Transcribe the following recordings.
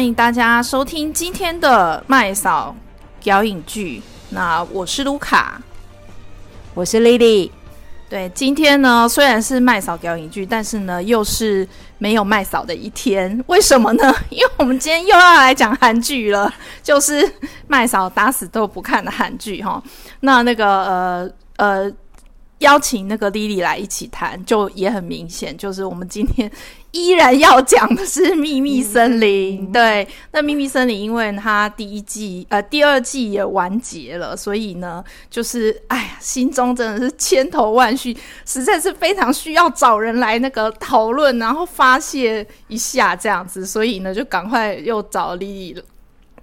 欢迎大家收听今天的麦嫂表影剧。那我是卢卡，我是莉莉。对，今天呢，虽然是麦嫂表影剧，但是呢，又是没有麦嫂的一天。为什么呢？因为我们今天又要来讲韩剧了，就是麦嫂打死都不看的韩剧哈。那那个呃呃，邀请那个 Lily 来一起谈，就也很明显，就是我们今天。依然要讲的是《秘密森林》，对，那《秘密森林》因为它第一季呃第二季也完结了，所以呢，就是哎呀，心中真的是千头万绪，实在是非常需要找人来那个讨论，然后发泄一下这样子，所以呢，就赶快又找莉莉了。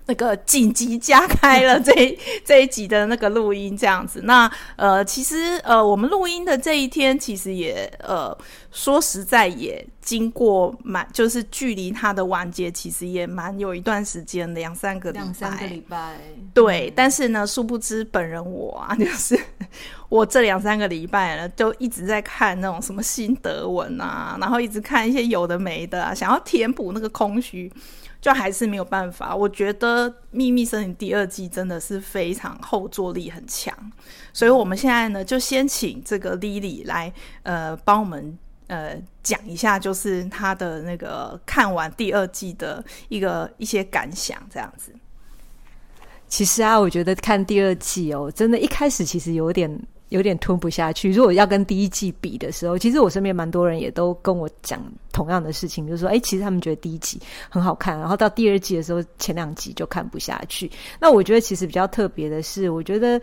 那个紧急加开了 这一这一集的那个录音，这样子。那呃，其实呃，我们录音的这一天，其实也呃，说实在也经过蛮，就是距离它的完结，其实也蛮有一段时间，两三个礼拜。两三个礼拜。对，但是呢，殊不知本人我啊，就是我这两三个礼拜呢，都一直在看那种什么心得文啊，然后一直看一些有的没的啊，想要填补那个空虚。就还是没有办法，我觉得《秘密森林》第二季真的是非常后坐力很强，所以我们现在呢就先请这个 Lily 来呃帮我们呃讲一下，就是他的那个看完第二季的一个一些感想这样子。其实啊，我觉得看第二季哦，真的一开始其实有点。有点吞不下去。如果要跟第一季比的时候，其实我身边蛮多人也都跟我讲同样的事情，就是说，哎，其实他们觉得第一季很好看，然后到第二季的时候，前两集就看不下去。那我觉得其实比较特别的是，我觉得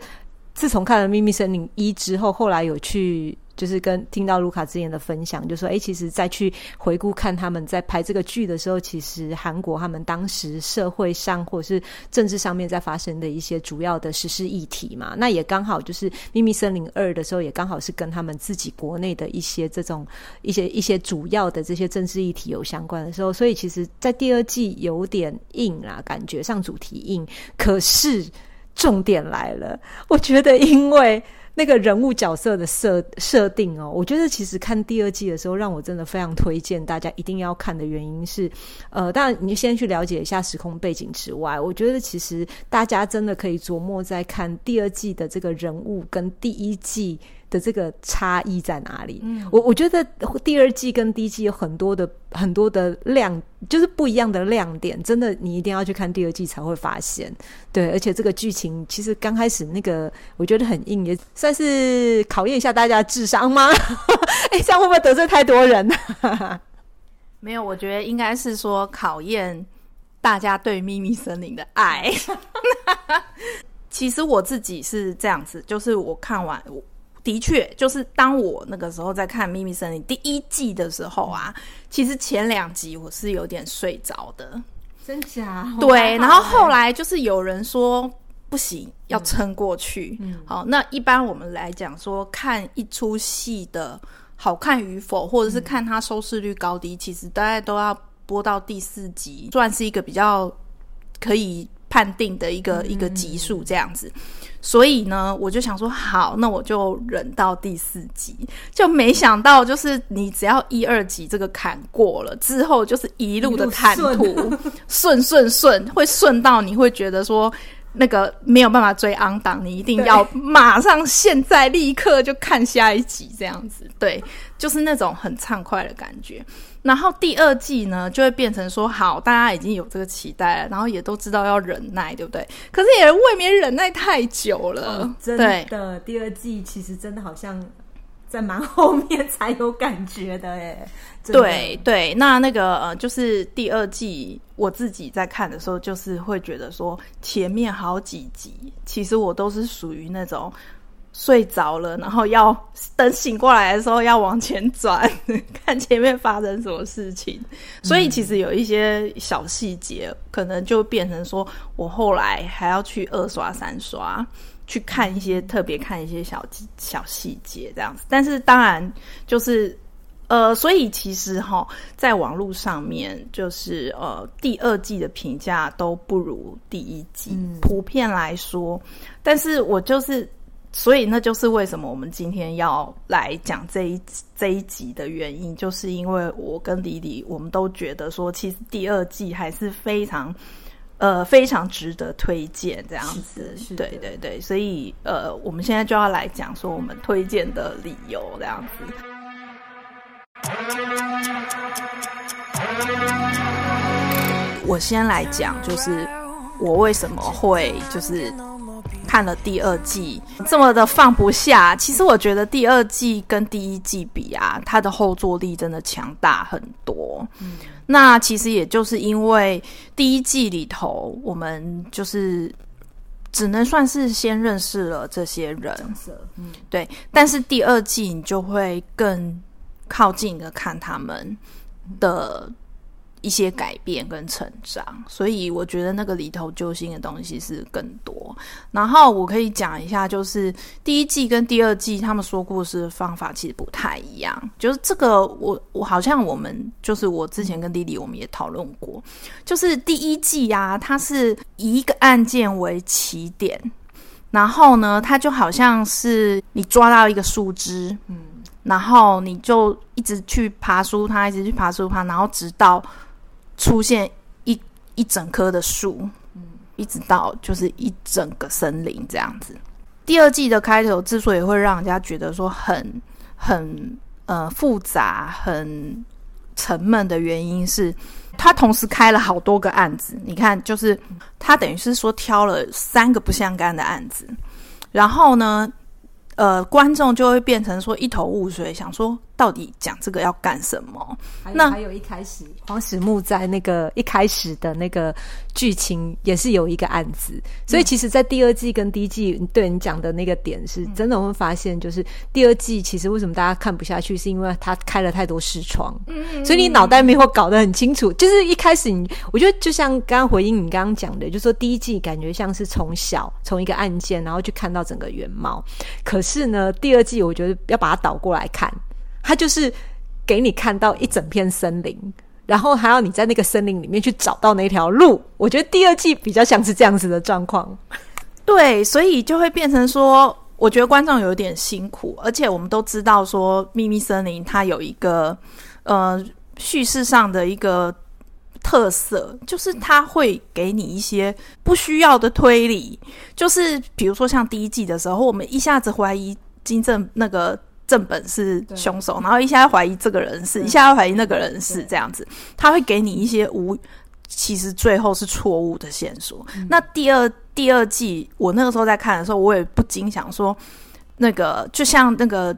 自从看了《秘密森林》一之后，后来有去。就是跟听到卢卡之前的分享，就说，哎，其实再去回顾看他们在拍这个剧的时候，其实韩国他们当时社会上或者是政治上面在发生的一些主要的时事议题嘛，那也刚好就是《秘密森林二》的时候，也刚好是跟他们自己国内的一些这种一些一些主要的这些政治议题有相关的时候，所以其实，在第二季有点硬啦，感觉上主题硬，可是重点来了，我觉得因为。那个人物角色的设设定哦，我觉得其实看第二季的时候，让我真的非常推荐大家一定要看的原因是，呃，当然你先去了解一下时空背景之外，我觉得其实大家真的可以琢磨在看第二季的这个人物跟第一季的这个差异在哪里？嗯，我我觉得第二季跟第一季有很多的很多的亮，就是不一样的亮点。真的，你一定要去看第二季才会发现。对，而且这个剧情其实刚开始那个我觉得很硬，也算是考验一下大家的智商吗？哎，这样会不会得罪太多人呢？没有，我觉得应该是说考验大家对秘密森林的爱。其实我自己是这样子，就是我看完我。的确，就是当我那个时候在看《秘密森林》第一季的时候啊，其实前两集我是有点睡着的，真假？对，然后后来就是有人说不行，要撑过去。嗯，好，那一般我们来讲说，看一出戏的好看与否，或者是看它收视率高低，其实大概都要播到第四集，算是一个比较可以判定的一个一个级数这样子。所以呢，我就想说，好，那我就忍到第四集。就没想到，就是你只要一二集这个坎过了之后，就是一路的坦途，顺顺顺，会顺到你会觉得说，那个没有办法追 on 档，你一定要马上现在立刻就看下一集这样子。对，就是那种很畅快的感觉。然后第二季呢，就会变成说，好，大家已经有这个期待了，然后也都知道要忍耐，对不对？可是也未免忍耐太久了。哦、真的，第二季其实真的好像在蛮后面才有感觉的，哎。对对，那那个呃，就是第二季我自己在看的时候，就是会觉得说，前面好几集，其实我都是属于那种。睡着了，然后要等醒过来的时候要往前转，看前面发生什么事情。所以其实有一些小细节，可能就变成说我后来还要去二刷三刷，去看一些特别看一些小小细节这样子。但是当然就是呃，所以其实哈，在网络上面就是呃，第二季的评价都不如第一季，嗯，普遍来说。但是我就是。所以那就是为什么我们今天要来讲这一这一集的原因，就是因为我跟李李，我们都觉得说，其实第二季还是非常呃非常值得推荐这样子。对对对，所以呃，我们现在就要来讲说我们推荐的理由这样子。我先来讲，就是我为什么会就是看了第二季这么的放不下。其实我觉得第二季跟第一季比啊，它的后坐力真的强大很多。嗯，那其实也就是因为第一季里头，我们就是只能算是先认识了这些人，嗯，对。但是第二季你就会更靠近的看他们的。一些改变跟成长，所以我觉得那个里头揪心的东西是更多。然后我可以讲一下，就是第一季跟第二季他们说故事的方法其实不太一样。就是这个我，我我好像我们就是我之前跟弟弟我们也讨论过，就是第一季啊，它是以一个案件为起点，然后呢，它就好像是你抓到一个树枝，嗯，然后你就一直去爬书它，一直去爬书它，然后直到。出现一一整棵的树，一直到就是一整个森林这样子。第二季的开头之所以会让人家觉得说很很呃复杂、很沉闷的原因是，他同时开了好多个案子。你看，就是他等于是说挑了三个不相干的案子，然后呢，呃，观众就会变成说一头雾水，想说。到底讲这个要干什么？那还有一开始黄始木在那个一开始的那个剧情也是有一个案子，所以其实，在第二季跟第一季对你讲的那个点是真的，会发现就是第二季其实为什么大家看不下去，是因为他开了太多视窗，所以你脑袋没有搞得很清楚。就是一开始你，我觉得就像刚刚回应你刚刚讲的，就是说第一季感觉像是从小从一个案件，然后去看到整个原貌，可是呢，第二季我觉得要把它倒过来看。他就是给你看到一整片森林，然后还要你在那个森林里面去找到那条路。我觉得第二季比较像是这样子的状况。对，所以就会变成说，我觉得观众有点辛苦，而且我们都知道说，《秘密森林》它有一个呃叙事上的一个特色，就是它会给你一些不需要的推理，就是比如说像第一季的时候，我们一下子怀疑金正那个。正本是凶手，然后一下怀疑这个人是，一下怀疑那个人是这样子，他会给你一些无，其实最后是错误的线索。嗯、那第二第二季，我那个时候在看的时候，我也不禁想说，那个就像那个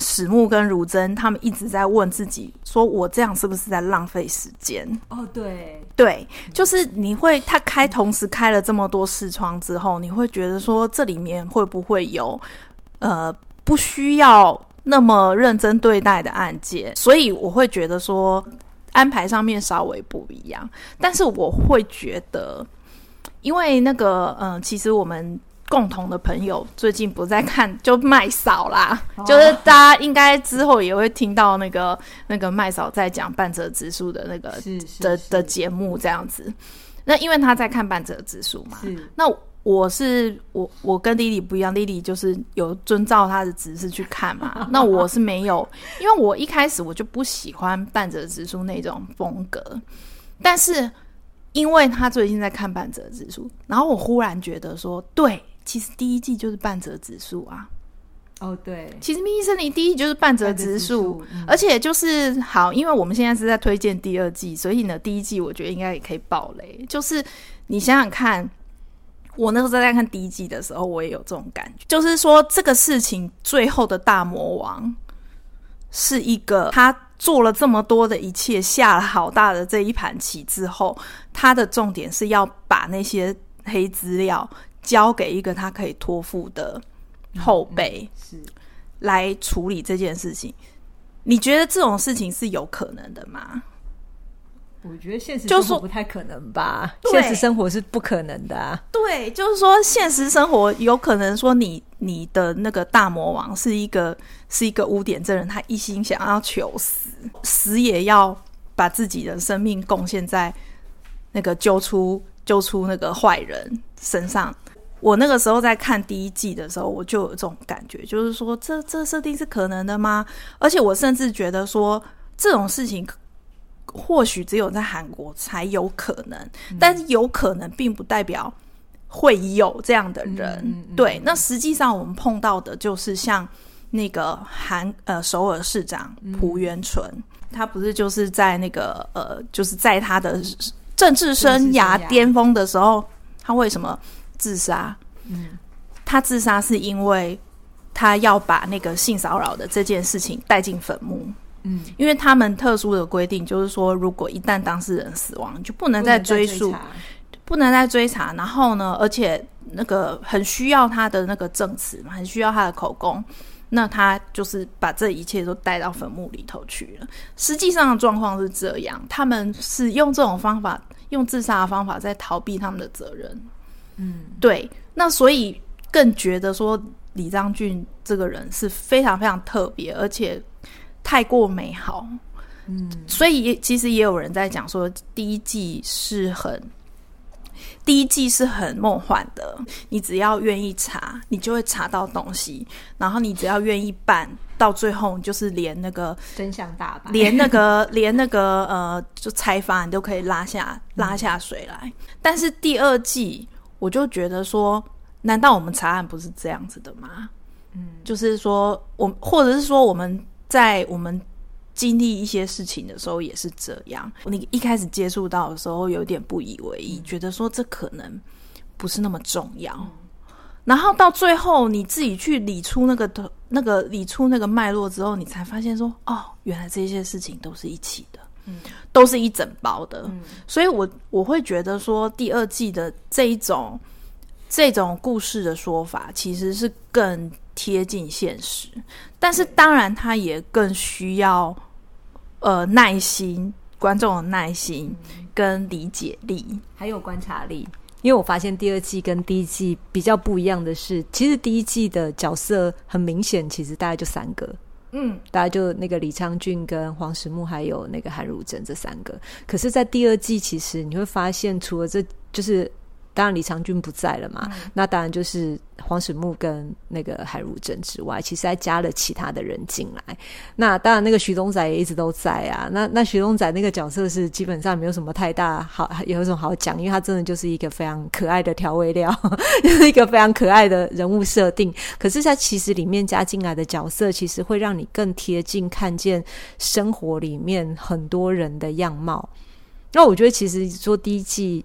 史木跟如真，他们一直在问自己，说我这样是不是在浪费时间？哦，对对，就是你会他开同时开了这么多视窗之后，你会觉得说这里面会不会有呃？不需要那么认真对待的案件，所以我会觉得说安排上面稍微不一样。但是我会觉得，因为那个嗯，其实我们共同的朋友最近不在看，就麦嫂啦，哦、就是大家应该之后也会听到那个那个麦嫂在讲半泽直树的那个的的节目这样子。那因为他在看半泽直树嘛，那。我是我，我跟丽丽不一样，丽丽就是有遵照她的指示去看嘛。那我是没有，因为我一开始我就不喜欢半泽直树那种风格。但是因为他最近在看半泽直树，然后我忽然觉得说，对，其实第一季就是半泽直树啊。哦，对，其实《秘密森林》第一季就是半泽直树，而且就是好，因为我们现在是在推荐第二季，所以呢，第一季我觉得应该也可以爆雷。就是你想想看。我那时候在看第一季的时候，我也有这种感觉，就是说这个事情最后的大魔王是一个他做了这么多的一切，下了好大的这一盘棋之后，他的重点是要把那些黑资料交给一个他可以托付的后辈，是来处理这件事情。你觉得这种事情是有可能的吗？我觉得现实生活不太可能吧，现实生活是不可能的啊。对，就是说现实生活有可能说你你的那个大魔王是一个是一个污点证人，他一心想要求死，死也要把自己的生命贡献在那个揪出揪出那个坏人身上。我那个时候在看第一季的时候，我就有这种感觉，就是说这这设定是可能的吗？而且我甚至觉得说这种事情或许只有在韩国才有可能，嗯、但是有可能并不代表会有这样的人。嗯嗯嗯、对，那实际上我们碰到的就是像那个韩呃首尔市长朴元淳，嗯、他不是就是在那个呃就是在他的。政治生涯巅峰的时候，他为什么自杀？嗯，他自杀是因为他要把那个性骚扰的这件事情带进坟墓。嗯，因为他们特殊的规定就是说，如果一旦当事人死亡，就不能再追溯，不能再追查。然后呢，而且那个很需要他的那个证词嘛，很需要他的口供。那他就是把这一切都带到坟墓里头去了。实际上的状况是这样，他们是用这种方法，用自杀的方法在逃避他们的责任。嗯，对。那所以更觉得说李章俊这个人是非常非常特别，而且太过美好。嗯，所以也其实也有人在讲说，第一季是很。第一季是很梦幻的，你只要愿意查，你就会查到东西。然后你只要愿意办，到最后就是连那个真相大白，连那个连那个呃，就采访你都可以拉下拉下水来。嗯、但是第二季，我就觉得说，难道我们查案不是这样子的吗？嗯，就是说，我或者是说，我们在我们。经历一些事情的时候也是这样。你一开始接触到的时候有点不以为意，觉得说这可能不是那么重要。然后到最后你自己去理出那个头、那个理出那个脉络之后，你才发现说哦，原来这些事情都是一起的，嗯，都是一整包的。嗯，所以我我会觉得说第二季的这一种这种故事的说法其实是更贴近现实，但是当然他也更需要。呃，耐心，观众的耐心跟理解力，还有观察力。因为我发现第二季跟第一季比较不一样的是，其实第一季的角色很明显，其实大概就三个，嗯，大概就那个李昌俊跟黄始木还有那个韩汝珍这三个。可是，在第二季，其实你会发现，除了这就是。当然李长君不在了嘛，嗯、那当然就是黄始木跟那个海如珍之外，其实还加了其他的人进来。那当然那个徐东仔也一直都在啊。那那徐东仔那个角色是基本上没有什么太大好，有一种好讲，因为他真的就是一个非常可爱的调味料，就是一个非常可爱的人物设定。可是他其实里面加进来的角色，其实会让你更贴近看见生活里面很多人的样貌。那我觉得其实说第一季。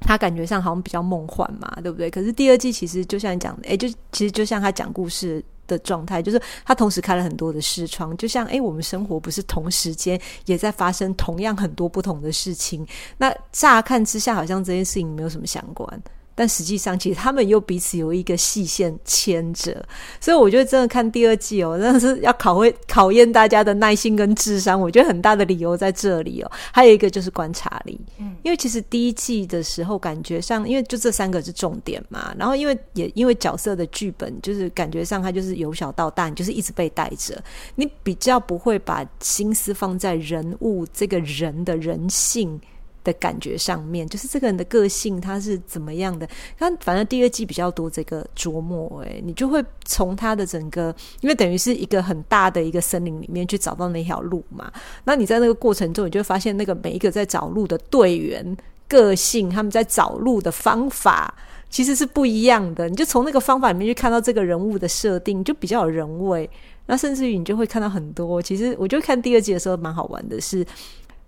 他感觉上好像比较梦幻嘛，对不对？可是第二季其实就像你讲的，诶，就其实就像他讲故事的状态，就是他同时开了很多的视窗，就像诶，我们生活不是同时间也在发生同样很多不同的事情。那乍看之下，好像这件事情没有什么相关。但实际上，其实他们又彼此有一个细线牵着，所以我觉得真的看第二季哦，真的是要考会考验大家的耐心跟智商。我觉得很大的理由在这里哦。还有一个就是观察力，嗯，因为其实第一季的时候感觉上，因为就这三个是重点嘛，然后因为也因为角色的剧本，就是感觉上他就是由小到大，你就是一直被带着，你比较不会把心思放在人物这个人的人性。的感觉上面，就是这个人的个性他是怎么样的？他反正第二季比较多这个琢磨，诶，你就会从他的整个，因为等于是一个很大的一个森林里面去找到那条路嘛。那你在那个过程中，你就会发现那个每一个在找路的队员个性，他们在找路的方法其实是不一样的。你就从那个方法里面去看到这个人物的设定，就比较有人味。那甚至于你就会看到很多，其实我就看第二季的时候蛮好玩的是。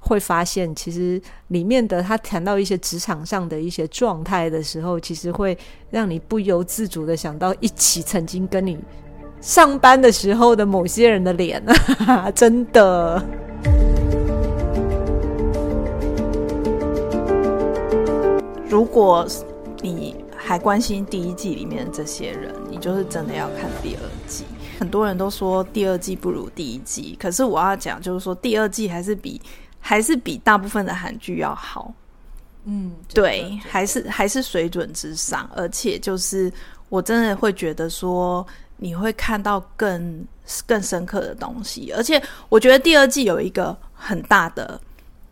会发现，其实里面的他谈到一些职场上的一些状态的时候，其实会让你不由自主的想到一起曾经跟你上班的时候的某些人的脸啊，真的。如果你还关心第一季里面的这些人，你就是真的要看第二季。很多人都说第二季不如第一季，可是我要讲，就是说第二季还是比。还是比大部分的韩剧要好，嗯，对，还是还是水准之上，而且就是我真的会觉得说你会看到更更深刻的东西，而且我觉得第二季有一个很大的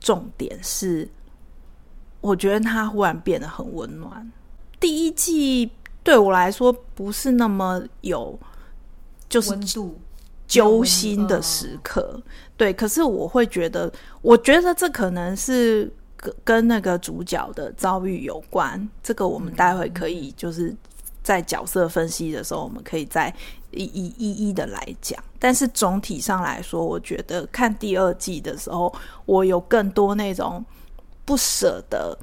重点是，我觉得它忽然变得很温暖。第一季对我来说不是那么有，就是温度揪心的时刻。对，可是我会觉得，我觉得这可能是跟跟那个主角的遭遇有关。这个我们待会可以就是在角色分析的时候，我们可以再一一一一的来讲。但是总体上来说，我觉得看第二季的时候，我有更多那种不舍的。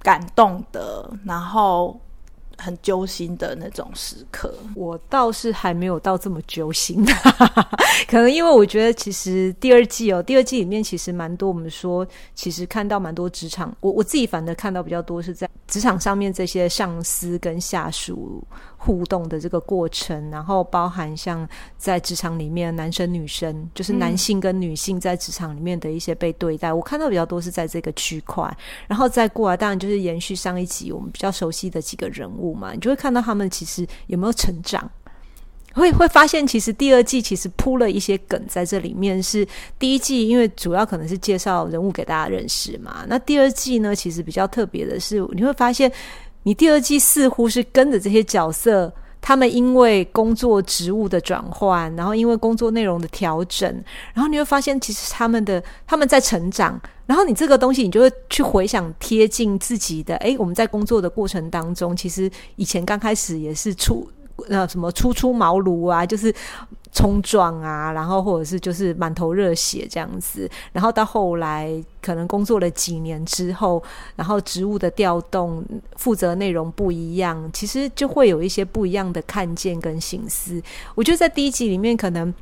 感动的，然后很揪心的那种时刻，我倒是还没有到这么揪心，可能因为我觉得其实第二季哦，第二季里面其实蛮多，我们说其实看到蛮多职场，我我自己反而看到比较多是在职场上面这些上司跟下属。互动的这个过程，然后包含像在职场里面，男生女生，就是男性跟女性在职场里面的一些被对待，我看到比较多是在这个区块。然后再过来，当然就是延续上一集我们比较熟悉的几个人物嘛，你就会看到他们其实有没有成长，会会发现其实第二季其实铺了一些梗在这里面，是第一季因为主要可能是介绍人物给大家认识嘛，那第二季呢，其实比较特别的是你会发现。你第二季似乎是跟着这些角色，他们因为工作职务的转换，然后因为工作内容的调整，然后你会发现，其实他们的他们在成长。然后你这个东西，你就会去回想贴近自己的。诶，我们在工作的过程当中，其实以前刚开始也是出呃什么初出茅庐啊，就是。冲撞啊，然后或者是就是满头热血这样子，然后到后来可能工作了几年之后，然后职务的调动，负责内容不一样，其实就会有一些不一样的看见跟心思。我觉得在第一集里面，可能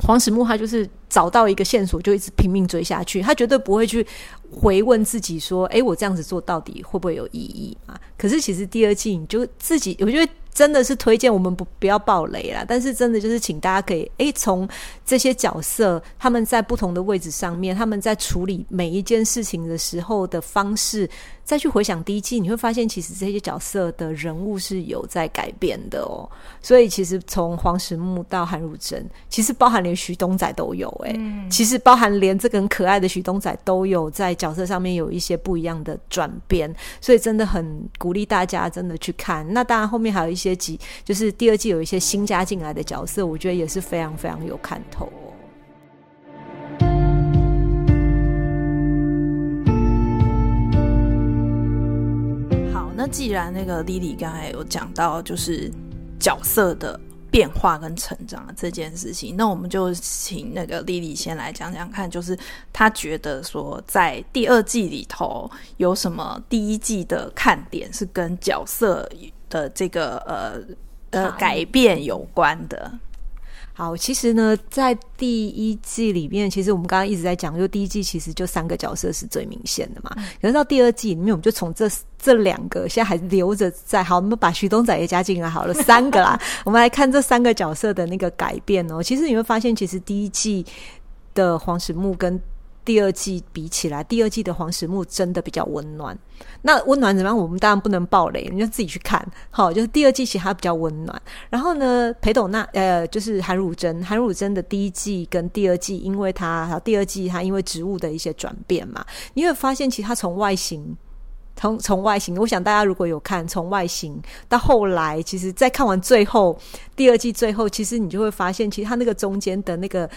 黄始木他就是找到一个线索，就一直拼命追下去，他绝对不会去回问自己说：“诶，我这样子做到底会不会有意义啊？”可是其实第二季你就自己，我觉得。真的是推荐我们不不要爆雷啦，但是真的就是请大家可以诶，从这些角色他们在不同的位置上面，他们在处理每一件事情的时候的方式，再去回想第一季，你会发现其实这些角色的人物是有在改变的哦。所以其实从黄始木到韩汝贞，其实包含连徐东仔都有诶，嗯、其实包含连这个很可爱的许东仔都有在角色上面有一些不一样的转变，所以真的很鼓励大家真的去看。那当然后面还有一些。些集就是第二季有一些新加进来的角色，我觉得也是非常非常有看头哦。好，那既然那个 Lily 刚才有讲到，就是角色的变化跟成长这件事情，那我们就请那个 Lily 先来讲讲看，就是她觉得说在第二季里头有什么第一季的看点是跟角色。的这个呃呃改变有关的。好，其实呢，在第一季里面，其实我们刚刚一直在讲，就第一季其实就三个角色是最明显的嘛。嗯、可是到第二季里面，我们就从这这两个现在还留着在，好，我们把徐东仔也加进来好了，三个啦。我们来看这三个角色的那个改变哦。其实你会发现，其实第一季的黄始木跟第二季比起来，第二季的黄始木真的比较温暖。那温暖怎么样？我们当然不能爆雷，你就自己去看。好，就是第二季其实它比较温暖。然后呢，裴斗娜呃，就是韩汝珍，韩汝珍的第一季跟第二季，因为他第二季她因为职务的一些转变嘛，你会发现其实他从外形，从从外形，我想大家如果有看，从外形到后来，其实，在看完最后第二季最后，其实你就会发现，其实他那个中间的那个。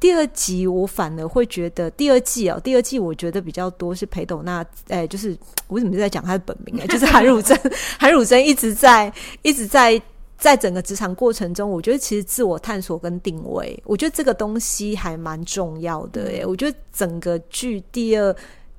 第二集我反而会觉得，第二季哦，第二季我觉得比较多是裴斗娜，哎，就是我为什么在讲她的本名哎，就是韩汝珍，韩汝珍一直在一直在在整个职场过程中，我觉得其实自我探索跟定位，我觉得这个东西还蛮重要的哎，我觉得整个剧第二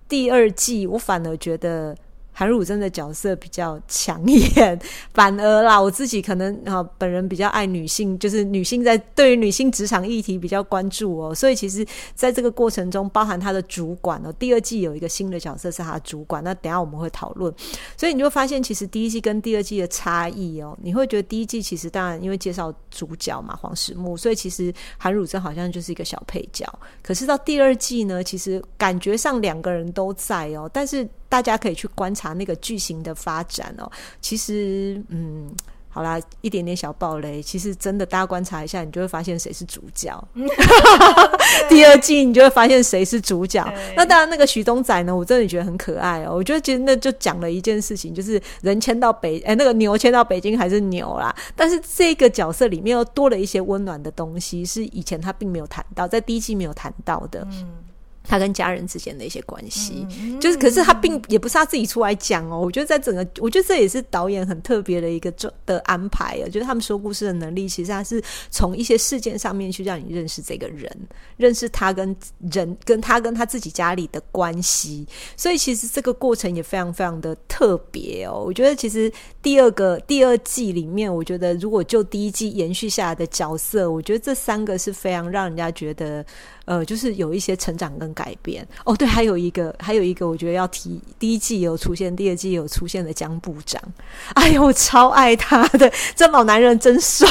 第二季，我反而觉得。韩汝珍的角色比较抢眼，反而啦，我自己可能啊，本人比较爱女性，就是女性在对于女性职场议题比较关注哦，所以其实在这个过程中，包含他的主管哦，第二季有一个新的角色是他的主管，那等下我们会讨论，所以你就发现，其实第一季跟第二季的差异哦，你会觉得第一季其实当然因为介绍主角嘛，黄始木，所以其实韩汝珍好像就是一个小配角，可是到第二季呢，其实感觉上两个人都在哦，但是。大家可以去观察那个剧情的发展哦。其实，嗯，好啦，一点点小暴雷，其实真的大家观察一下，你就会发现谁是主角。第二季你就会发现谁是主角。那当然，那个徐东仔呢，我真的觉得很可爱哦。我觉得其实那就讲了一件事情，就是人迁到北，哎，那个牛迁到北京还是牛啦。但是这个角色里面又多了一些温暖的东西，是以前他并没有谈到，在第一季没有谈到的。嗯他跟家人之间的一些关系，嗯、就是，可是他并也不是他自己出来讲哦。我觉得在整个，我觉得这也是导演很特别的一个的安排啊。就是他们说故事的能力，其实他是从一些事件上面去让你认识这个人，认识他跟人，跟他跟他自己家里的关系。所以其实这个过程也非常非常的特别哦。我觉得其实第二个第二季里面，我觉得如果就第一季延续下来的角色，我觉得这三个是非常让人家觉得。呃，就是有一些成长跟改变哦。对，还有一个，还有一个，我觉得要提，第一季有出现，第二季有出现的江部长。哎呦，我超爱他的，这老男人真帅。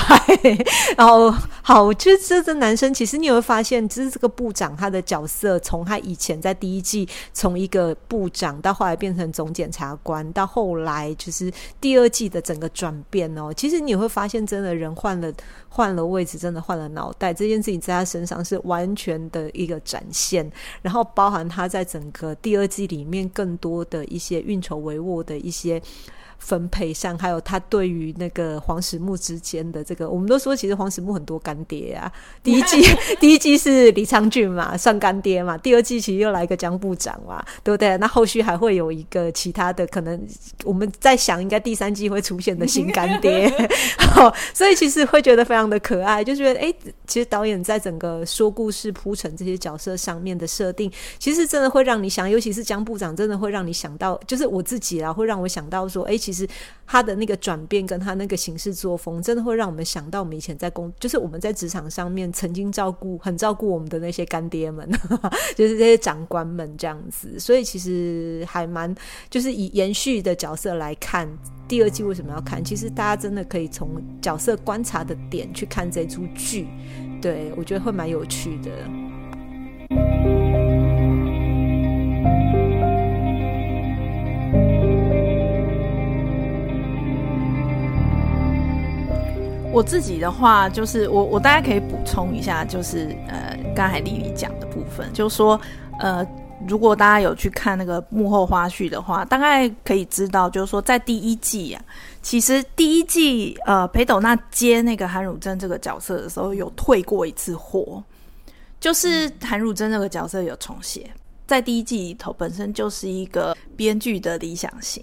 然后，好，我觉得这这男生，其实你会发现，其实这个部长他的角色，从他以前在第一季从一个部长，到后来变成总检察官，到后来就是第二二季的整个转变哦。其实你会发现，真的人换了。换了位置，真的换了脑袋，这件事情在他身上是完全的一个展现，然后包含他在整个第二季里面更多的一些运筹帷幄的一些。分配上，还有他对于那个黄始木之间的这个，我们都说其实黄始木很多干爹啊。第一季 第一季是李昌俊嘛，算干爹嘛。第二季其实又来一个江部长嘛，对不对？那后续还会有一个其他的，可能我们在想，应该第三季会出现的新干爹。好，所以其实会觉得非常的可爱，就觉得哎，其实导演在整个说故事铺陈这些角色上面的设定，其实真的会让你想，尤其是江部长，真的会让你想到，就是我自己啊，会让我想到说，哎，其其实他的那个转变跟他那个行事作风，真的会让我们想到我们以前在工，就是我们在职场上面曾经照顾、很照顾我们的那些干爹们，就是这些长官们这样子。所以其实还蛮，就是以延续的角色来看，第二季为什么要看？其实大家真的可以从角色观察的点去看这出剧，对，我觉得会蛮有趣的。我自己的话，就是我我大概可以补充一下，就是呃，刚才丽丽讲的部分，就是说，呃，如果大家有去看那个幕后花絮的话，大概可以知道，就是说，在第一季啊，其实第一季呃，裴斗娜接那个韩汝贞这个角色的时候，有退过一次货，就是韩汝贞这个角色有重写，在第一季里头本身就是一个编剧的理想型，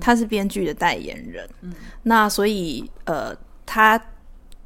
他是编剧的代言人，嗯，那所以呃。他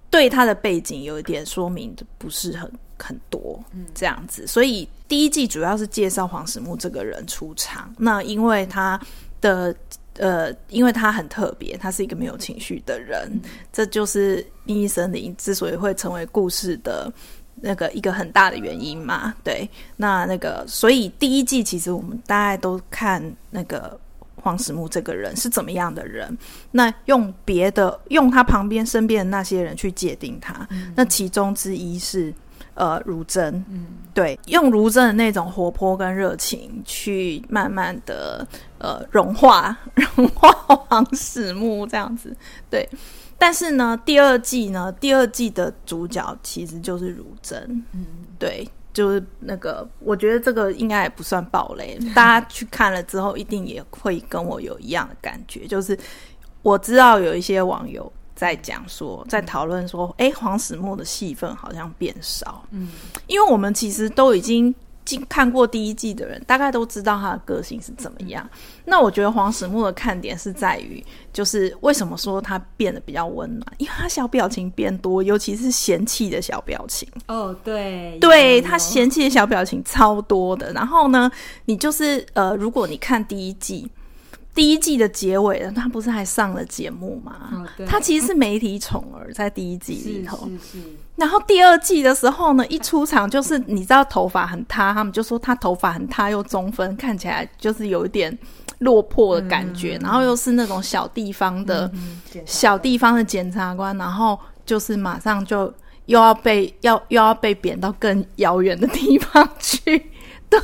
对他的背景有一点说明的不是很很多，嗯，这样子，所以第一季主要是介绍黄始木这个人出场。那因为他的呃，因为他很特别，他是一个没有情绪的人，嗯，这就是《秘密森林》之所以会成为故事的那个一个很大的原因嘛。对，那那个，所以第一季其实我们大概都看那个。黄始木这个人是怎么样的人？那用别的，用他旁边身边的那些人去界定他。嗯、那其中之一是呃，如真，嗯，对，用如真的那种活泼跟热情去慢慢的呃融化 融化黄始木这样子。对，但是呢，第二季呢，第二季的主角其实就是如真，嗯，对。就是那个，我觉得这个应该也不算暴雷，大家去看了之后，一定也会跟我有一样的感觉。就是我知道有一些网友在讲说，在讨论说，哎，黄始末的戏份好像变少。嗯，因为我们其实都已经。看过第一季的人，大概都知道他的个性是怎么样。那我觉得黄始木的看点是在于，就是为什么说他变得比较温暖，因为他小表情变多，尤其是嫌弃的小表情。哦，对，对，他嫌弃的小表情超多的。然后呢，你就是呃，如果你看第一季。第一季的结尾了，他不是还上了节目吗？哦，他其实是媒体宠儿，在第一季里头。是是是。然后第二季的时候呢，一出场就是你知道头发很塌，他们就说他头发很塌又中分，看起来就是有一点落魄的感觉。嗯，然后又是那种小地方的，嗯，小地方的检察官，然后就是马上就又要被要又要被贬到更遥远的地方去。对，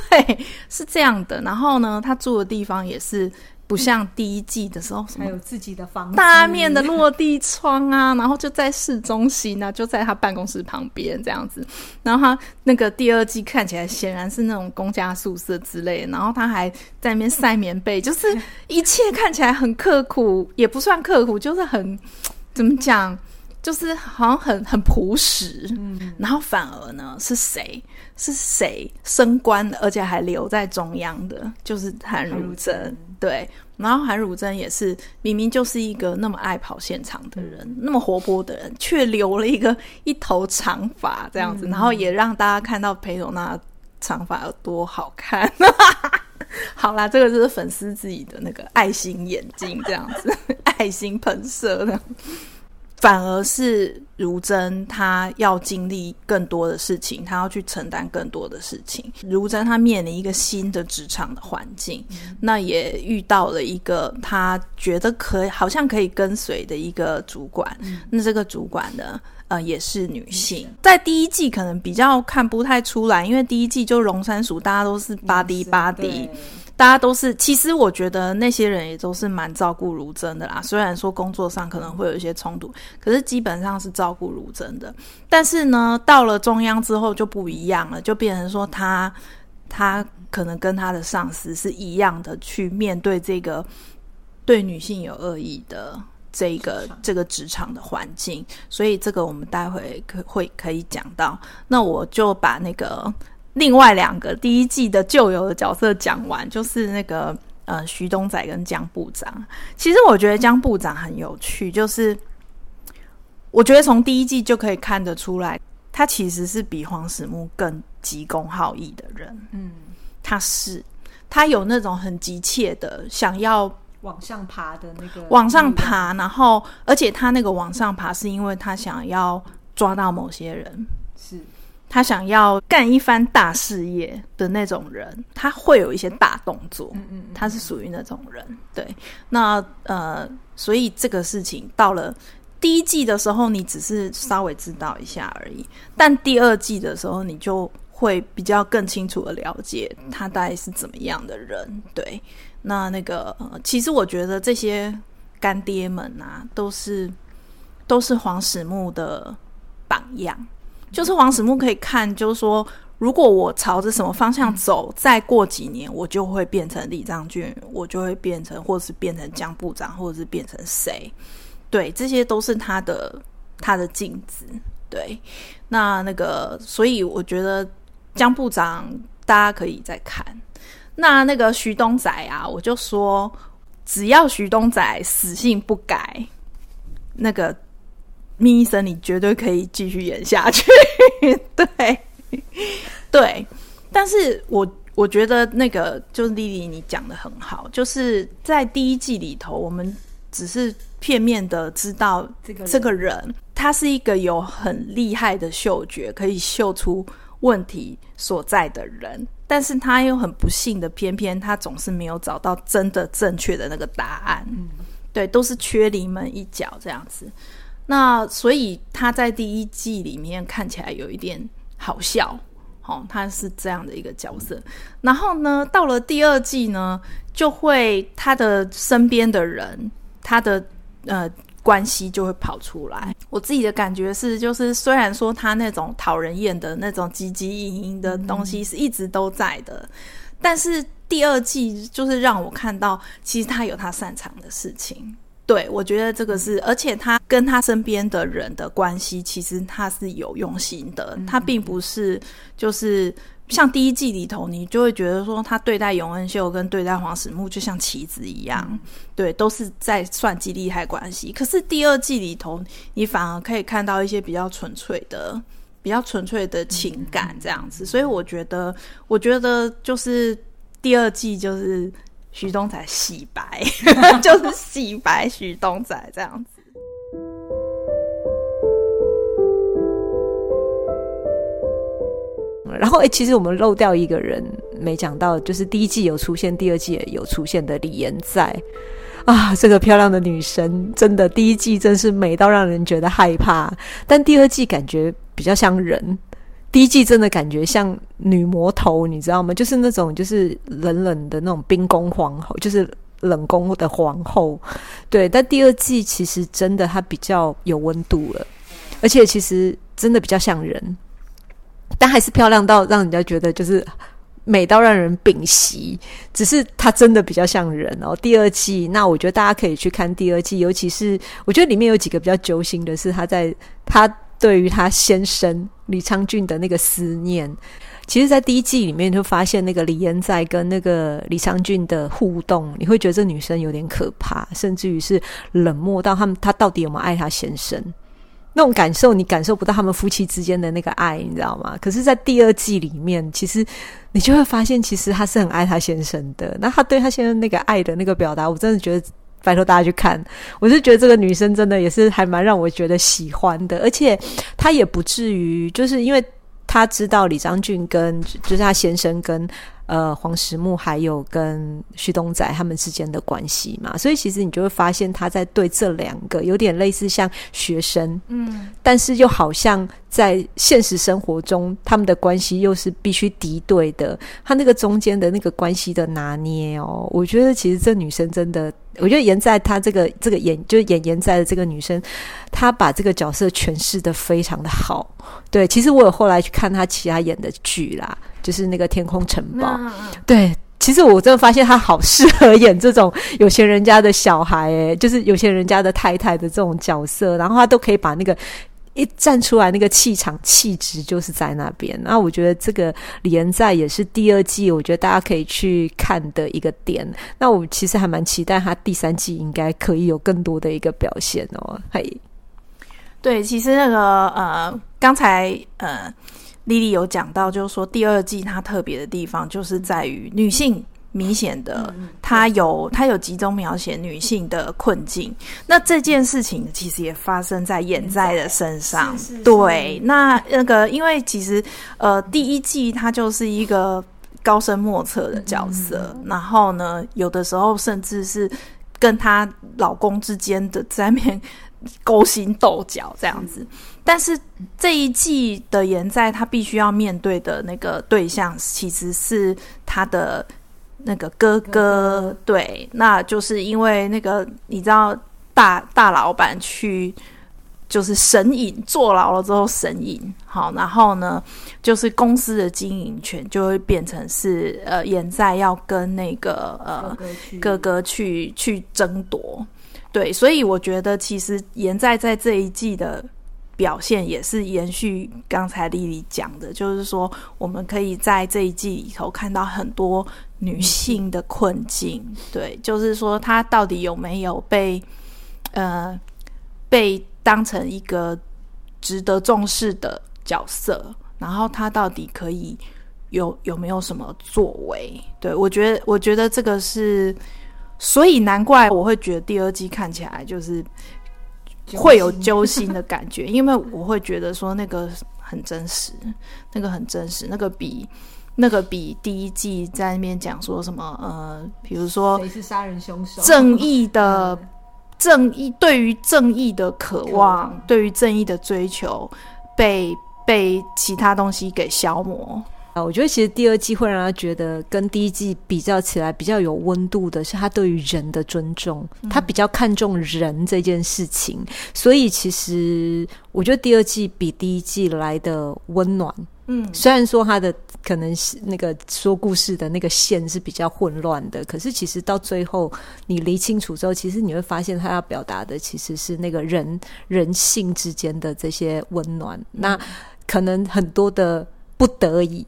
是这样的。然后呢，他住的地方也是。不像第一季的时候，还有自己的房子，大面的落地窗啊，然后就在市中心啊，就在他办公室旁边这样子。然后他那个第二季看起来显然是那种公家宿舍之类的，然后他还在那边晒棉被，就是一切看起来很刻苦，也不算刻苦，就是很怎么讲？就是好像很很朴实，嗯，然后反而呢是谁？是谁升官，而且还留在中央的，就是韩汝珍，对，然后韩汝贞也是明明就是一个那么爱跑现场的人，嗯、那么活泼的人，却留了一个一头长发这样子，嗯、然后也让大家看到裴斗娜长发有多好看。好啦，这个就是粉丝自己的那个爱心眼睛这样子，爱心喷射的。反而是如真，她要经历更多的事情，她要去承担更多的事情。如真她面临一个新的职场的环境，嗯、那也遇到了一个她觉得可以，好像可以跟随的一个主管。嗯、那这个主管呢，呃，也是女性。嗯、在第一季可能比较看不太出来，因为第一季就龙山鼠，大家都是巴迪巴迪。大家都是，其实我觉得那些人也都是蛮照顾如真的啦。虽然说工作上可能会有一些冲突，可是基本上是照顾如真的。但是呢，到了中央之后就不一样了，就变成说他他可能跟他的上司是一样的去面对这个对女性有恶意的这个这个职场的环境。所以这个我们待会可会可以讲到。那我就把那个。另外两个第一季的旧友的角色讲完，就是那个呃徐东仔跟江部长。其实我觉得江部长很有趣，就是我觉得从第一季就可以看得出来，他其实是比黄始木更急公好义的人。嗯，他是他有那种很急切的想要往上爬的那个往上爬，然后而且他那个往上爬是因为他想要抓到某些人。是。他想要干一番大事业的那种人，他会有一些大动作。嗯嗯，他是属于那种人。对，那呃，所以这个事情到了第一季的时候，你只是稍微知道一下而已。但第二季的时候，你就会比较更清楚的了解他大概是怎么样的人。对，那那个，呃，其实我觉得这些干爹们啊，都是都是黄始木的榜样。就是黄始木可以看，就是说，如果我朝着什么方向走，再过几年，我就会变成李章俊，我就会变成，或者是变成江部长，或者是变成谁？对，这些都是他的他的镜子。对，那那个，所以我觉得江部长大家可以再看。那那个徐东仔啊，我就说，只要徐东仔死性不改，那个。密医生，你绝对可以继续演下去，对，对。但是我我觉得那个就是莉莉，你讲的很好，就是在第一季里头，我们只是片面的知道这个这个人，他是一个有很厉害的嗅觉，可以嗅出问题所在的人，但是他又很不幸的，偏偏他总是没有找到真的正确的那个答案，嗯，对，都是缺临门一脚这样子。那所以他在第一季里面看起来有一点好笑，哦，他是这样的一个角色。然后呢，到了第二季呢，就会他的身边的人，他的呃关系就会跑出来。我自己的感觉是，就是虽然说他那种讨人厌的那种汲汲营营的东西是一直都在的，但是第二季就是让我看到，其实他有他擅长的事情。对，我觉得这个是，而且他跟他身边的人的关系，其实他是有用心的。嗯、他并不是就是像第一季里头，你就会觉得说他对待永恩秀跟对待黄始木就像棋子一样，嗯、对，都是在算计利害关系。可是第二季里头，你反而可以看到一些比较纯粹的、比较纯粹的情感这样子。所以我觉得，我觉得就是第二季就是。徐东仔洗白，就是洗白徐东仔这样子。然后，哎、其实我们漏掉一个人没讲到，就是第一季有出现，第二季也有出现的李妍在啊，这个漂亮的女神，真的第一季真是美到让人觉得害怕，但第二季感觉比较像人。第一季真的感觉像女魔头，你知道吗？就是那种就是冷冷的那种冰宫皇后，就是冷宫的皇后。对，但第二季其实真的她比较有温度了，而且其实真的比较像人，但还是漂亮到让人家觉得就是。美到让人屏息，只是他真的比较像人哦。第二季，那我觉得大家可以去看第二季，尤其是我觉得里面有几个比较揪心的是，他在他对于他先生李昌俊的那个思念。其实，在第一季里面就发现那个李延在跟那个李昌俊的互动，你会觉得这女生有点可怕，甚至于是冷漠到他们，他到底有没有爱他先生？那种感受，你感受不到他们夫妻之间的那个爱，你知道吗？可是，在第二季里面，其实你就会发现，其实他是很爱他先生的。那他对他先生那个爱的那个表达，我真的觉得，拜托大家去看。我是觉得这个女生真的也是还蛮让我觉得喜欢的，而且她也不至于，就是因为她知道李章俊跟就是她先生跟。呃，黄石木还有跟徐东仔他们之间的关系嘛，所以其实你就会发现他在对这两个有点类似像学生，嗯，但是又好像在现实生活中他们的关系又是必须敌对的，他那个中间的那个关系的拿捏哦，我觉得其实这女生真的，我觉得严在她这个这个演就是演严在的这个女生，她把这个角色诠释得非常的好。对，其实我有后来去看她其他演的剧啦。就是那个天空城堡，对，其实我真的发现她好适合演这种有钱人家的小孩，诶，就是有钱人家的太太的这种角色，然后她都可以把那个一站出来那个气场气质就是在那边。那我觉得这个李延在也是第二季，我觉得大家可以去看的一个点。那我其实还蛮期待他第三季应该可以有更多的一个表现哦。嘿，对，其实那个呃，刚才呃。莉莉有讲到，就是说第二季它特别的地方，就是在于女性明显的，它有它有集中描写女性的困境。那这件事情其实也发生在颜在的身上。对，那那个因为其实呃第一季它就是一个高深莫测的角色，然后呢有的时候甚至是跟她老公之间的在面。勾心斗角这样子，但是这一季的颜在，他必须要面对的那个对象，其实是他的那个哥哥。对，那就是因为那个你知道大大老板去就是神隐坐牢了之后神隐，好，然后呢，就是公司的经营权就会变成是呃严在要跟那个呃哥哥去去争夺。对，所以我觉得其实严在在这一季的表现也是延续刚才莉莉讲的，就是说我们可以在这一季里头看到很多女性的困境。对，就是说她到底有没有被呃被当成一个值得重视的角色，然后她到底可以有有没有什么作为？对，我觉得，我觉得这个是。所以难怪我会觉得第二季看起来就是会有揪心的感觉，因为我会觉得说那个很真实，那个很真实，那个比那个比第一季在那边讲说什么呃，比如说谁是杀人凶手，正义的正义对于正义的渴望，对于正义的追求被被其他东西给消磨。我觉得其实第二季会让他觉得跟第一季比较起来比较有温度的是他对于人的尊重，他比较看重人这件事情，所以其实我觉得第二季比第一季来的温暖。嗯，虽然说他的可能是那个说故事的那个线是比较混乱的，可是其实到最后你理清楚之后，其实你会发现他要表达的其实是那个人人性之间的这些温暖。那可能很多的不得已。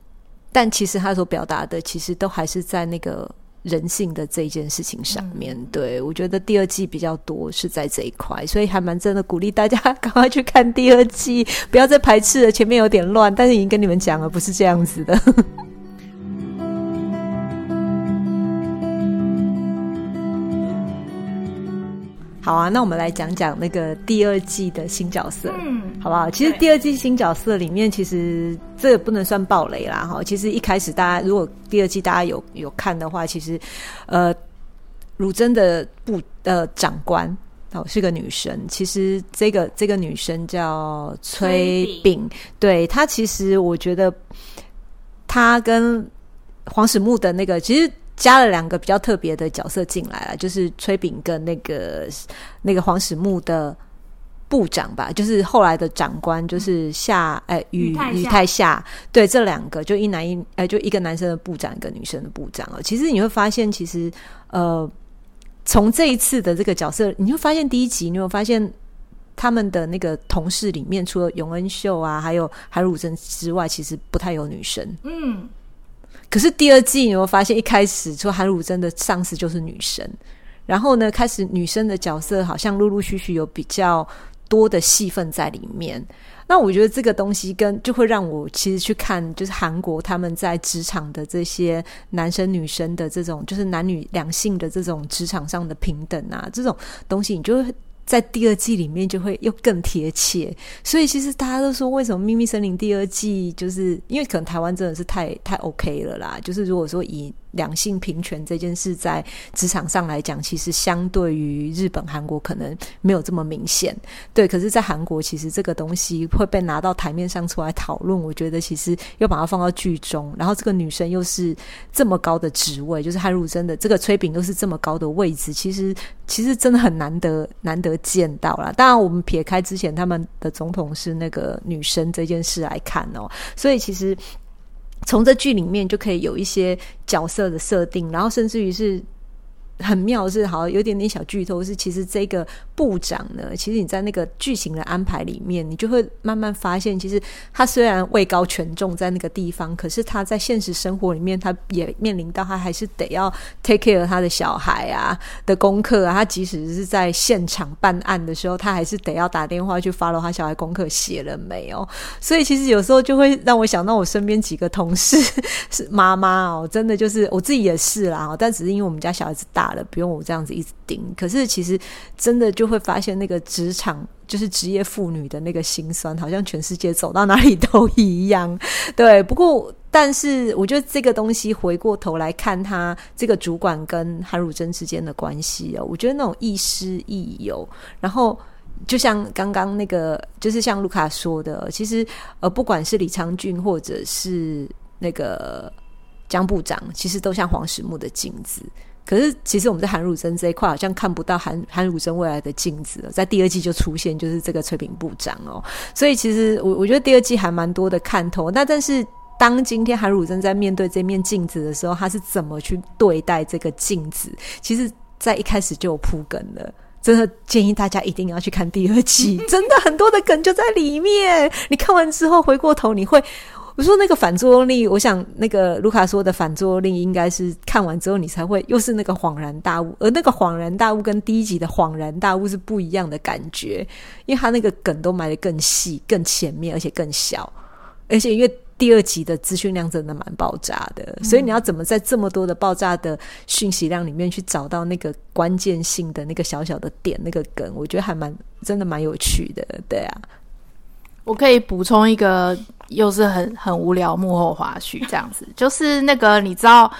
但其实他所表达的，其实都还是在那个人性的这一件事情上面。嗯、对，我觉得第二季比较多是在这一块，所以还蛮真的鼓励大家赶快去看第二季，不要再排斥了。前面有点乱，但是已经跟你们讲了，不是这样子的。好啊，那我们来讲讲那个第二季的新角色，嗯，好不好？其实第二季新角色里面，其实这个不能算暴雷啦，哈。其实一开始大家如果第二季大家有有看的话，其实呃，汝真的部呃长官哦是个女生，其实这个这个女生叫崔炳，对，她其实我觉得她跟黄始木的那个其实。加了两个比较特别的角色进来了，就是崔炳跟那个那个黄始木的部长吧，就是后来的长官，就是夏哎宇宇太夏，对，这两个就一男一哎就一个男生的部长，一个女生的部长哦。其实你会发现，其实呃，从这一次的这个角色，你会发现第一集，你会发现。他们的那个同事里面，除了永恩秀啊，还有韩汝珍之外，其实不太有女生。嗯，可是第二季你会发现，一开始说韩汝珍的上司就是女生，然后呢，开始女生的角色好像陆陆续续有比较多的戏份在里面。那我觉得这个东西跟就会让我其实去看，就是韩国他们在职场的这些男生女生的这种，就是男女两性的这种职场上的平等啊，这种东西，你就会。在第二季里面就会又更贴切，所以其实大家都说，为什么《秘密森林》第二季就是因为可能台湾真的是太太 OK 了啦，就是如果说以。两性平权这件事在职场上来讲，其实相对于日本、韩国可能没有这么明显。对，可是，在韩国其实这个东西会被拿到台面上出来讨论。我觉得其实又把它放到剧中，然后这个女生又是这么高的职位，就是韩汝真的这个崔炳又是这么高的位置，其实其实真的很难得难得见到啦。当然，我们撇开之前他们的总统是那个女生这件事来看哦，所以其实。从这剧里面就可以有一些角色的设定，然后甚至于是。很妙是，好有点点小剧透是，其实这个部长呢，其实你在那个剧情的安排里面，你就会慢慢发现，其实他虽然位高权重在那个地方，可是他在现实生活里面，他也面临到他还是得要 take care 他的小孩啊的功课啊。他即使是在现场办案的时候，他还是得要打电话去 follow 他小孩功课写了没有。所以其实有时候就会让我想到我身边几个同事是妈妈哦，真的就是我自己也是啦，但只是因为我们家小孩子大。不用我这样子一直盯，可是其实真的就会发现那个职场就是职业妇女的那个心酸，好像全世界走到哪里都一样。对，不过但是我觉得这个东西回过头来看，他这个主管跟韩汝珍之间的关系哦，我觉得那种亦师亦友。然后就像刚刚那个，就是像卢卡说的，其实呃，不管是李昌俊或者是那个江部长，其实都像黄始木的镜子。可是，其实我们在韩汝珍这一块好像看不到韩韩汝珍未来的镜子，在第二季就出现，就是这个崔炳部长哦。所以，其实我我觉得第二季还蛮多的看头。那但是，当今天韩汝珍在面对这面镜子的时候，他是怎么去对待这个镜子？其实，在一开始就有铺梗了。真的建议大家一定要去看第二季，真的很多的梗就在里面。你看完之后，回过头你会。我说那个反作用力，我想那个卢卡说的反作用力，应该是看完之后你才会又是那个恍然大悟，而那个恍然大悟跟第一集的恍然大悟是不一样的感觉，因为他那个梗都埋得更细、更前面，而且更小，而且因为第二集的资讯量真的蛮爆炸的，所以你要怎么在这么多的爆炸的讯息量里面去找到那个关键性的那个小小的点，那个梗，我觉得还蛮真的蛮有趣的，对啊。我可以补充一个，又是很很无聊幕后花絮这样子，就是那个你知道，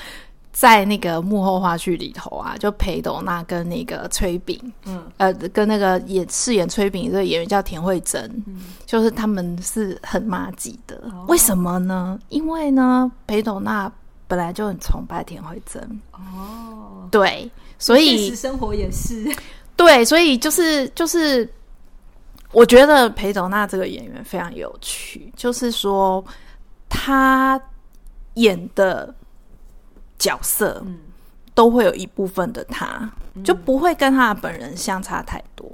在那个幕后花絮里头啊，就裴斗娜跟那个崔炳，嗯，呃，跟那个演饰演崔炳这个演员叫田慧珍，嗯，就是他们是很麻吉的，哦，为什么呢？因为呢，裴斗娜本来就很崇拜田慧珍，哦，对，所以现实生活也是，对，所以就是就是。我觉得裴斗娜这个演员非常有趣，就是说他演的角色，都会有一部分的他，就不会跟他的本人相差太多。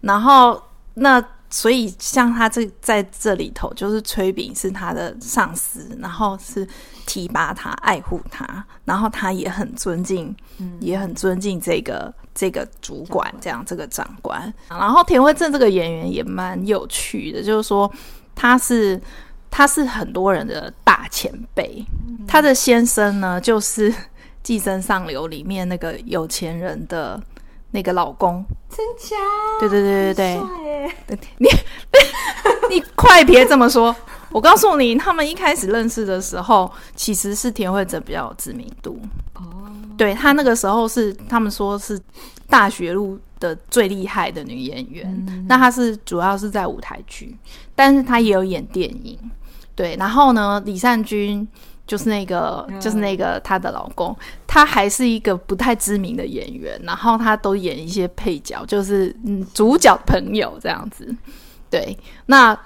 然后那所以像他这在这里头，就是崔炳是他的上司，然后是提拔他、爱护他，然后他也很尊敬，也很尊敬这个。这个主管这样，这个长官，然后田惠正这个演员也蛮有趣的，就是说他是他是很多人的大前辈，他的先生呢就是《寄生上流》里面那个有钱人的那个老公，真假？对对对对对，对 你 你快别这么说，我告诉你，他们一开始认识的时候，其实是田惠哲比较有知名度。哦。对，他那个时候是他们说是大学路的最厉害的女演员，嗯、那她是主要是在舞台剧，但是她也有演电影。对，然后呢，李善均就是那个，就是那个她的老公，他还是一个不太知名的演员，然后他都演一些配角，就是嗯主角朋友这样子。对，那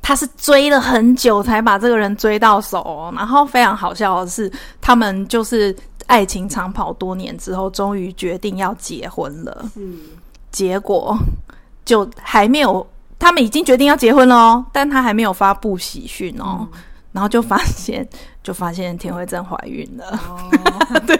他是追了很久才把这个人追到手哦，然后非常好笑的是，他们就是爱情长跑多年之后，终于决定要结婚了。嗯，结果就还没有，他们已经决定要结婚了哦，但他还没有发布喜讯哦。嗯然后就发现，就发现田惠珍怀孕了，哦、对，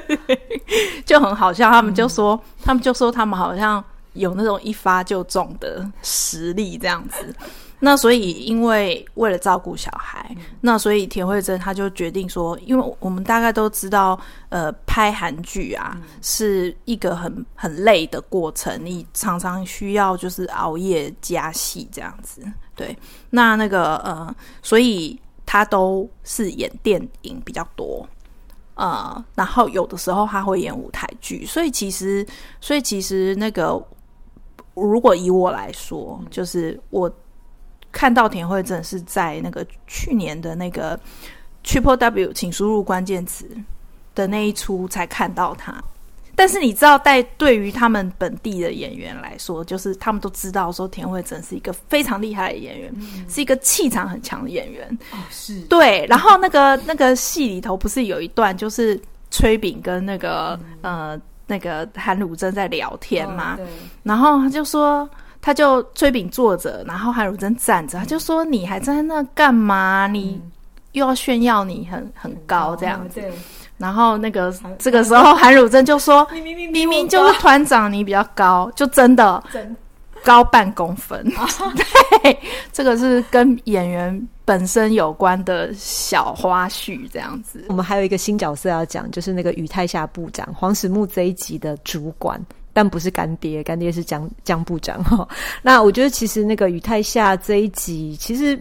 就很好笑。他们就说，嗯、他们就说，他们好像有那种一发就中的实力这样子。那所以，因为为了照顾小孩，嗯、那所以田惠珍她就决定说，因为我们大概都知道，呃，拍韩剧啊、嗯、是一个很很累的过程，你常常需要就是熬夜加戏这样子。对，那那个呃，所以。他都是演电影比较多，呃，然后有的时候他会演舞台剧，所以其实，所以其实那个，如果以我来说，就是我看到田惠贞是在那个去年的那个 Triple W，请输入关键词的那一出才看到他。但是你知道，在对于他们本地的演员来说，就是他们都知道说田慧珍是一个非常厉害的演员，嗯、是一个气场很强的演员。哦，是对。然后那个那个戏里头不是有一段，就是崔炳跟那个、嗯、呃那个韩汝贞在聊天嘛？哦、然后他就说，他就崔炳坐着，然后韩汝贞站着，他就说：“你还在那干嘛？你又要炫耀你很很高这样子。嗯”对。然后那个这个时候，韩汝贞就说：“明明就是团长，你比较高，就真的高半公分。”对，这个是跟演员本身有关的小花絮，这样子。我们还有一个新角色要讲，就是那个宇泰夏部长，黄始木这一集的主管，但不是干爹，干爹是江江部长哈。那我觉得其实那个宇泰夏这一集，其实。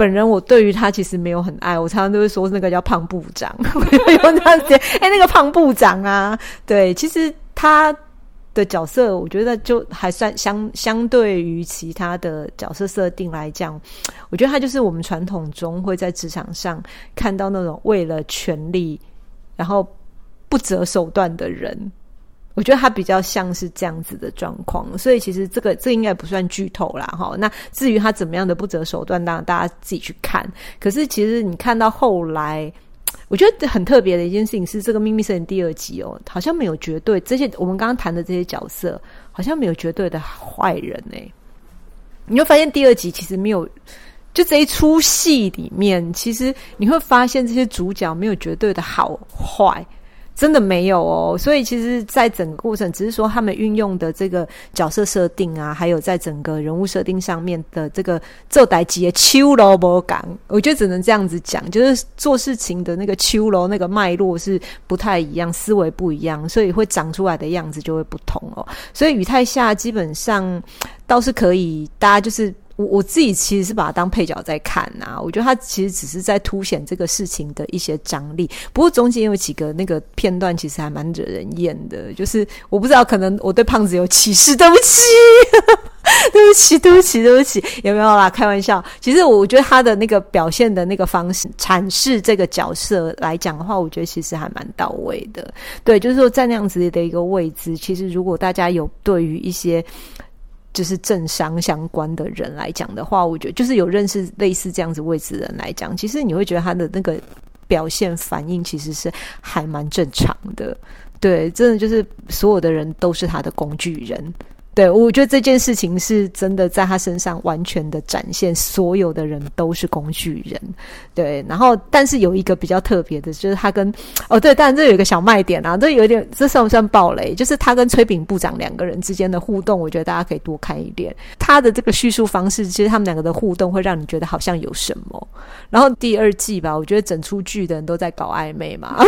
本人我对于他其实没有很爱，我常常都会说那个叫胖部长，有这样子。哎，那个胖部长啊，对，其实他的角色我觉得就还算相相对于其他的角色设定来讲，我觉得他就是我们传统中会在职场上看到那种为了权力然后不择手段的人。我觉得他比较像是这样子的状况，所以其实这个这应该不算剧透啦，哈。那至于他怎么样的不择手段，当然大家自己去看。可是其实你看到后来，我觉得很特别的一件事情是，这个《秘密森林》第二集哦，好像没有绝对这些我们刚刚谈的这些角色，好像没有绝对的坏人哎。你会发现第二集其实没有，就这一出戏里面，其实你会发现这些主角没有绝对的好坏。真的没有哦，所以其实，在整个过程，只是说他们运用的这个角色设定啊，还有在整个人物设定上面的这个做代志的秋萝卜感，我觉得只能这样子讲，就是做事情的那个秋萝那个脉络是不太一样，思维不一样，所以会长出来的样子就会不同哦。所以宇太下基本上倒是可以，大家就是。我我自己其实是把它当配角在看呐、我觉得他其实只是在凸显这个事情的一些张力。不过中间有几个那个片段，其实还蛮惹人厌的。就是我不知道，可能我对胖子有歧视，对不起，对不起，对不起，对不起，有没有啦？开玩笑。其实我觉得他的那个表现的那个方式，阐释这个角色来讲的话，我觉得其实还蛮到位的。对，就是说在那样子的一个位置，其实如果大家有对于一些。就是政商相关的人来讲的话，我觉得就是有认识类似这样子位置的人来讲，其实你会觉得他的那个表现反应其实是还蛮正常的。对，真的就是所有的人都是他的工具人。对，我觉得这件事情是真的在他身上完全的展现，所有的人都是工具人。对，然后但是有一个比较特别的，就是他跟哦对，当然这有一个小卖点啊，这有点这算不算暴雷？就是他跟崔炳部长两个人之间的互动，我觉得大家可以多看一点。他的这个叙述方式，其实他们两个的互动会让你觉得好像有什么。然后第二季吧，我觉得整出剧的人都在搞暧昧嘛。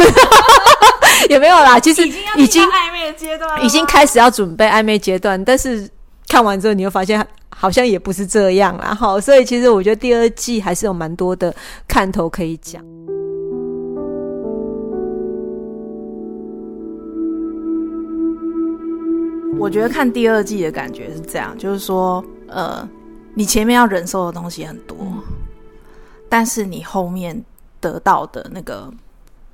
也没有啦，其实已经暧昧阶段，已经开始要准备暧昧阶段，但是看完之后你会发现好像也不是这样啦。好，所以其实我觉得第二季还是有蛮多的看头可以讲。我觉得看第二季的感觉是这样，就是说，呃，你前面要忍受的东西很多，但是你后面得到的那个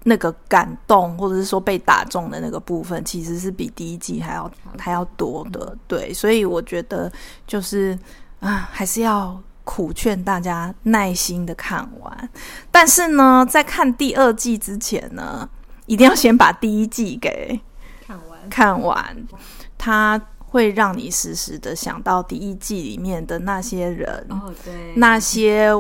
那个感动，或者是说被打中的那个部分，其实是比第一季还要还要多的。对，所以我觉得就是啊，还是要苦劝大家耐心的看完。但是呢，在看第二季之前呢，一定要先把第一季给看完。看完，它会让你时时的想到第一季里面的那些人，哦，对，那些。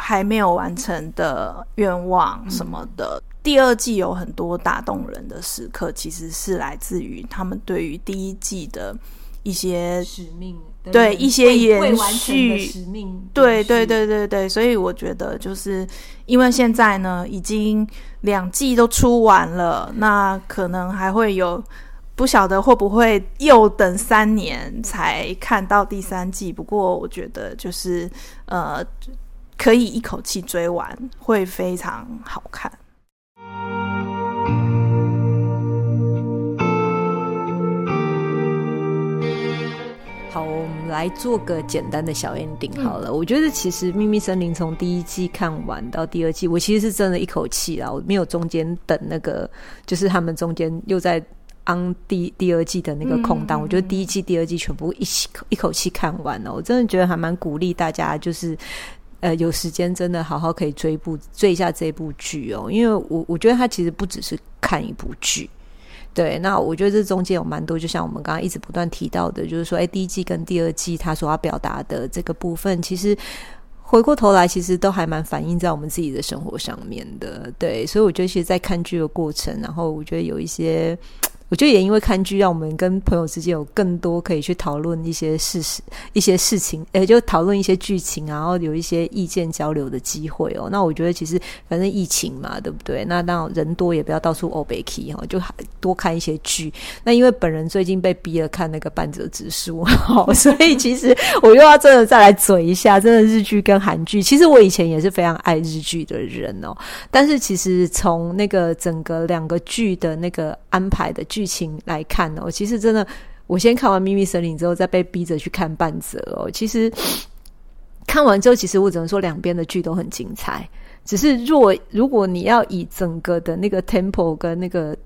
还没有完成的愿望什么的，嗯、第二季有很多打动人的时刻，其实是来自于他们对于第一季的一些使命，对一些延续使命，对对对对对，所以我觉得就是因为现在呢，已经两季都出完了，那可能还会有不晓得会不会又等三年才看到第三季。不过我觉得就是呃。可以一口气追完，会非常好看。来做个简单的小 ending 好了。嗯、我觉得其实《秘密森林》从第一季看完到第二季，我其实是真的一口气啦，我没有中间等那个，就是他们中间又在 on 第第二季的那个空档。嗯、我觉得第一季、第二季全部一起一口气看完了，我真的觉得还蛮鼓励大家，就是。呃，有时间真的好好可以追部追一下这部剧哦，因为我我觉得它其实不只是看一部剧，对。那我觉得这中间有蛮多，就像我们刚刚一直不断提到的，就是说，哎，第一季跟第二季他所要表达的这个部分，其实回过头来，其实都还蛮反映在我们自己的生活上面的，对。所以我觉得，其实，在看剧的过程，然后我觉得有一些。我觉得也因为看剧，让我们跟朋友之间有更多可以去讨论一些事实、一些事情，也就讨论一些剧情，然后有一些意见交流的机会哦。那我觉得其实反正疫情嘛，对不对？那当然人多也不要到处欧北 k 哈，就多看一些剧。那因为本人最近被逼了看那个半泽直树，所以其实我又要真的再来嘴一下，真的日剧跟韩剧。其实我以前也是非常爱日剧的人哦，但是其实从那个整个两个剧的那个安排的剧。剧情来看哦，其实真的，我先看完《秘密森林》之后，再被逼着去看半泽哦。其实看完之后，其实我只能说两边的剧都很精彩。只是若如果你要以整个的那个 tempo 跟那个。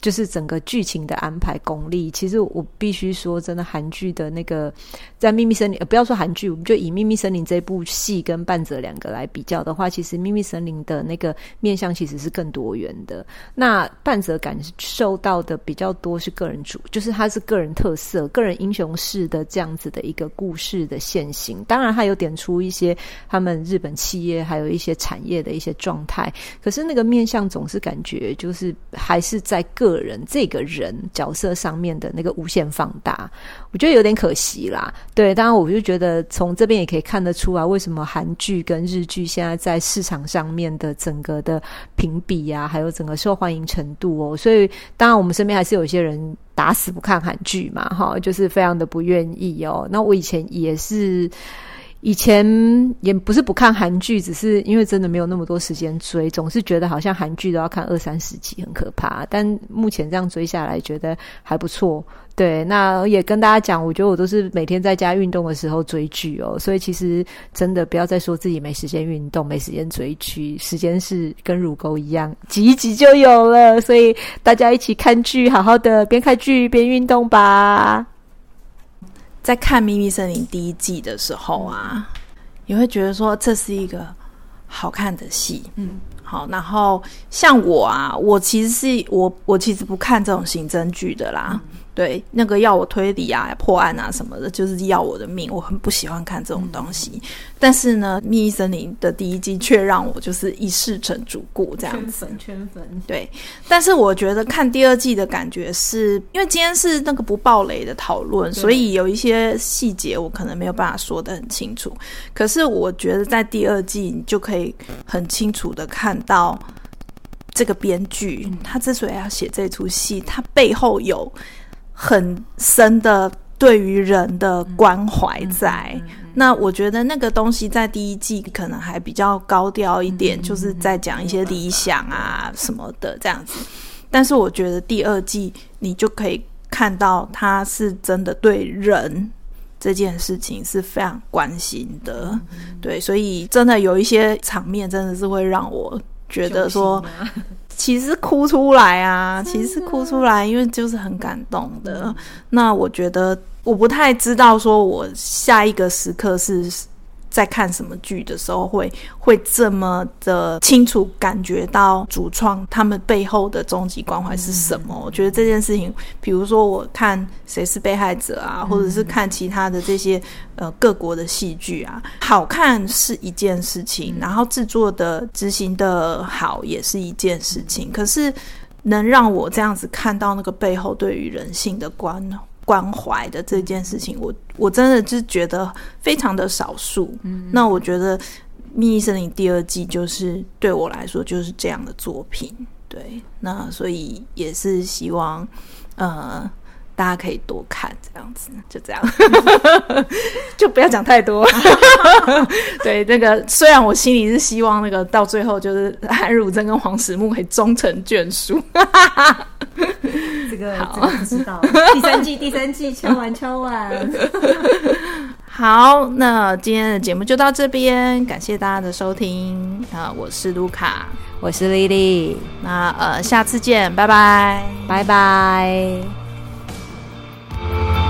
就是整个剧情的安排功力，其实我必须说，真的韩剧的那个在《秘密森林》呃，不要说韩剧，我们就以《秘密森林》这部戏跟半泽两个来比较的话，其实《秘密森林》的那个面向其实是更多元的。那半泽感受到的比较多是个人主，就是它是个人特色、个人英雄式的这样子的一个故事的线型。当然，它有点出一些他们日本企业还有一些产业的一些状态，可是那个面向总是感觉就是还是在个。个人这个人角色上面的那个无限放大，我觉得有点可惜啦。对，当然我就觉得从这边也可以看得出来，为什么韩剧跟日剧现在在市场上面的整个的评比啊，还有整个受欢迎程度哦。所以当然我们身边还是有些人打死不看韩剧嘛，哈，就是非常的不愿意哦。那我以前也是。以前也不是不看韩剧，只是因为真的没有那么多时间追，总是觉得好像韩剧都要看二三十集，很可怕。但目前这样追下来，觉得还不错。对，那也跟大家讲，我觉得我都是每天在家运动的时候追剧哦，所以其实真的不要再说自己没时间运动、没时间追剧，时间是跟乳沟一样，挤一挤就有了。所以大家一起看剧，好好的边看剧边运动吧。在看《秘密森林》第一季的时候啊，你会觉得说这是一个好看的戏，嗯，好。然后像我啊，我其实是我我其实不看这种刑侦剧的啦。嗯对，那个要我推理啊、破案啊什么的，就是要我的命。我很不喜欢看这种东西。嗯、但是呢，《秘密森林》的第一季却让我就是一试成主顾这样子。圈粉，圈粉。对，但是我觉得看第二季的感觉是，因为今天是那个不爆雷的讨论，所以有一些细节我可能没有办法说得很清楚。可是我觉得在第二季，你就可以很清楚的看到这个编剧、嗯、他之所以要写这出戏，他背后有。很深的对于人的关怀在，那我觉得那个东西在第一季可能还比较高调一点，就是在讲一些理想啊什么的这样子。但是我觉得第二季你就可以看到他是真的对人这件事情是非常关心的。对，所以真的有一些场面真的是会让我觉得说，其实哭出来啊，其实哭出来，因为就是很感动的。那我觉得我不太知道说我下一个时刻是。在看什么剧的时候会，会会这么的清楚感觉到主创他们背后的终极关怀是什么？嗯、我觉得这件事情，比如说我看《谁是被害者》啊，嗯、或者是看其他的这些呃各国的戏剧啊，好看是一件事情，然后制作的执行的好也是一件事情，嗯、可是能让我这样子看到那个背后对于人性的关关怀的这件事情，我我真的是觉得非常的少数。嗯，那我觉得《秘密森林》第二季就是对我来说就是这样的作品。对，那所以也是希望，呃。大家可以多看这样子，就这样，就不要讲太多。对，那个虽然我心里是希望那个到最后就是韩汝珍跟黄始木可以终成眷属。这个好，不知道 第三季，第三季敲完敲完。好，那今天的节目就到这边，感谢大家的收听啊！我是卢卡，我是丽丽，那呃，下次见，拜拜，拜拜。Thank you.